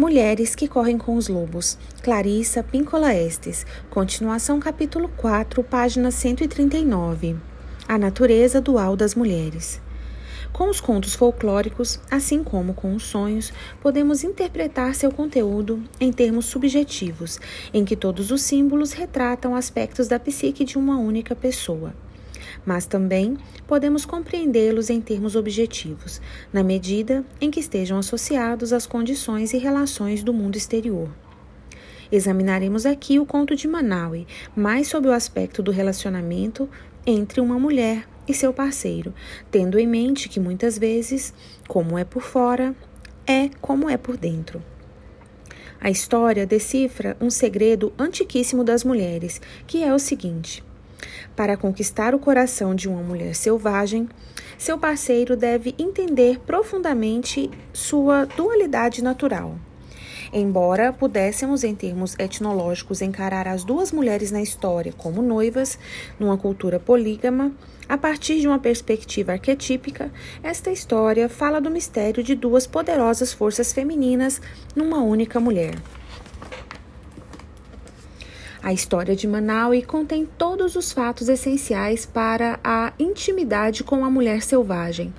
Mulheres que correm com os lobos. Clarissa Píncola Estes. Continuação capítulo 4, página 139. A natureza dual das mulheres. Com os contos folclóricos, assim como com os sonhos, podemos interpretar seu conteúdo em termos subjetivos, em que todos os símbolos retratam aspectos da psique de uma única pessoa mas também podemos compreendê-los em termos objetivos, na medida em que estejam associados às condições e relações do mundo exterior. Examinaremos aqui o conto de Manaui, mais sob o aspecto do relacionamento entre uma mulher e seu parceiro, tendo em mente que muitas vezes, como é por fora, é como é por dentro. A história decifra um segredo antiquíssimo das mulheres, que é o seguinte: para conquistar o coração de uma mulher selvagem, seu parceiro deve entender profundamente sua dualidade natural. Embora pudéssemos, em termos etnológicos, encarar as duas mulheres na história como noivas, numa cultura polígama, a partir de uma perspectiva arquetípica, esta história fala do mistério de duas poderosas forças femininas numa única mulher. A história de Manaus contém todos os fatos essenciais para a intimidade com a mulher selvagem.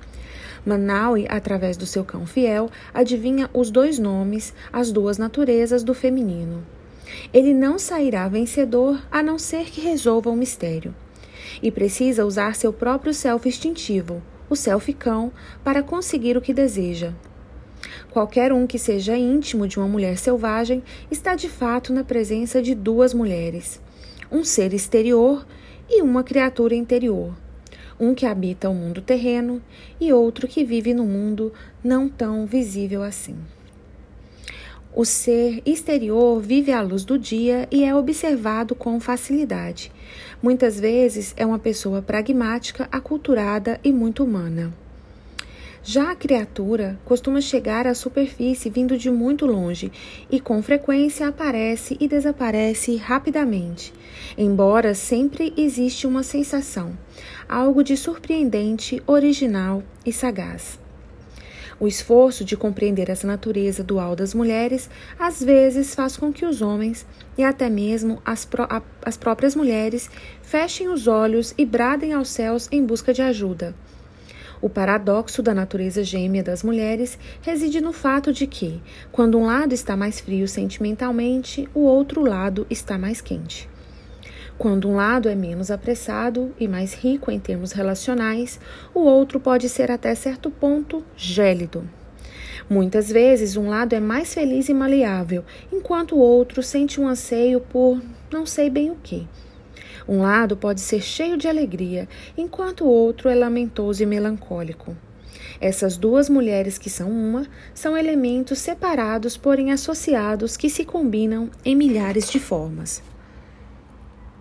Manaui, através do seu cão fiel, adivinha os dois nomes, as duas naturezas do feminino. Ele não sairá vencedor a não ser que resolva o mistério. E precisa usar seu próprio self instintivo, o self cão, para conseguir o que deseja, Qualquer um que seja íntimo de uma mulher selvagem está de fato na presença de duas mulheres, um ser exterior e uma criatura interior, um que habita o mundo terreno e outro que vive no mundo não tão visível assim. O ser exterior vive à luz do dia e é observado com facilidade. Muitas vezes é uma pessoa pragmática, aculturada e muito humana. Já a criatura costuma chegar à superfície vindo de muito longe e com frequência aparece e desaparece rapidamente, embora sempre existe uma sensação, algo de surpreendente, original e sagaz. O esforço de compreender essa natureza dual das mulheres às vezes faz com que os homens e até mesmo as, pró as próprias mulheres fechem os olhos e bradem aos céus em busca de ajuda o paradoxo da natureza gêmea das mulheres reside no fato de que, quando um lado está mais frio sentimentalmente, o outro lado está mais quente. Quando um lado é menos apressado e mais rico em termos relacionais, o outro pode ser até certo ponto gélido. Muitas vezes, um lado é mais feliz e maleável, enquanto o outro sente um anseio por não sei bem o que. Um lado pode ser cheio de alegria, enquanto o outro é lamentoso e melancólico. Essas duas mulheres que são uma são elementos separados, porém associados, que se combinam em milhares de formas.